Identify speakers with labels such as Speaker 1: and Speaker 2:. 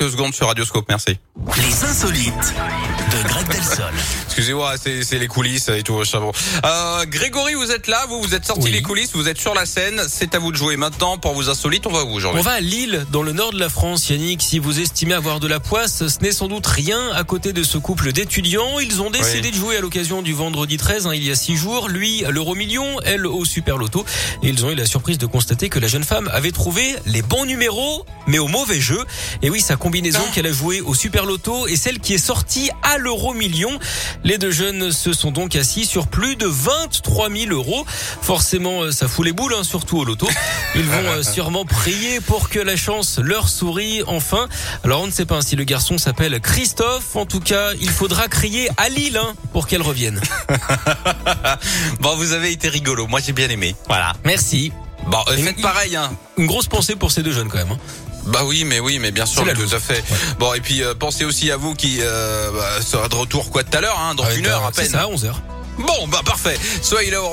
Speaker 1: Deux secondes sur Radioscope, merci.
Speaker 2: Les insolites de Greg Delsol.
Speaker 1: Excusez-moi, c'est c'est les coulisses et tout. ça va. Euh, Grégory, vous êtes là, vous vous êtes sorti
Speaker 3: Oui.
Speaker 1: les coulisses, vous êtes sur la scène. C'est à vous de jouer maintenant pour vos insolites. On va où aujourd'hui
Speaker 3: On va à Lille, dans le nord de la France, Yannick. Si vous estimez avoir de la poisse, ce n'est sans doute rien à côté de ce couple d'étudiants. Ils ont décidé
Speaker 1: Oui.
Speaker 3: de jouer à l'occasion du vendredi 13, hein, il y a six jours. Lui, à l'euro million, elle au super loto. Et ils ont eu la surprise de constater que la jeune femme avait trouvé les bons numéros, mais au mauvais jeu. Et oui, sa combinaison
Speaker 1: Ah.
Speaker 3: qu'elle a jouée au super loto est celle qui est sortie à l'euro million. Les deux jeunes se sont donc assis sur plus de 23 000 euros. Forcément, euh, ça fout les boules, hein, surtout au loto. Ils vont euh, sûrement prier pour que la chance leur sourie enfin. Alors on ne sait pas hein, si le garçon s'appelle Christophe. En tout cas, il faudra crier à Lille hein, pour qu'elle revienne.
Speaker 1: Bon, vous avez été rigolo. Moi, j'ai bien aimé. Voilà.
Speaker 3: Merci.
Speaker 1: Bon, euh, faites
Speaker 3: il-
Speaker 1: pareil. Hein.
Speaker 3: Une grosse pensée pour ces deux jeunes quand même. hein.
Speaker 1: Bah oui, mais oui, mais bien sûr,
Speaker 3: C'est
Speaker 1: tout à fait. Bon, et puis euh, pensez aussi à vous qui euh, bah, sera de retour quoi tout à l'heure, hein, dans
Speaker 3: Avec,
Speaker 1: une heure
Speaker 3: euh,
Speaker 1: à
Speaker 3: C'est
Speaker 1: peine.
Speaker 3: ça, 11 heures.
Speaker 1: Bon, bah parfait. Soyez là.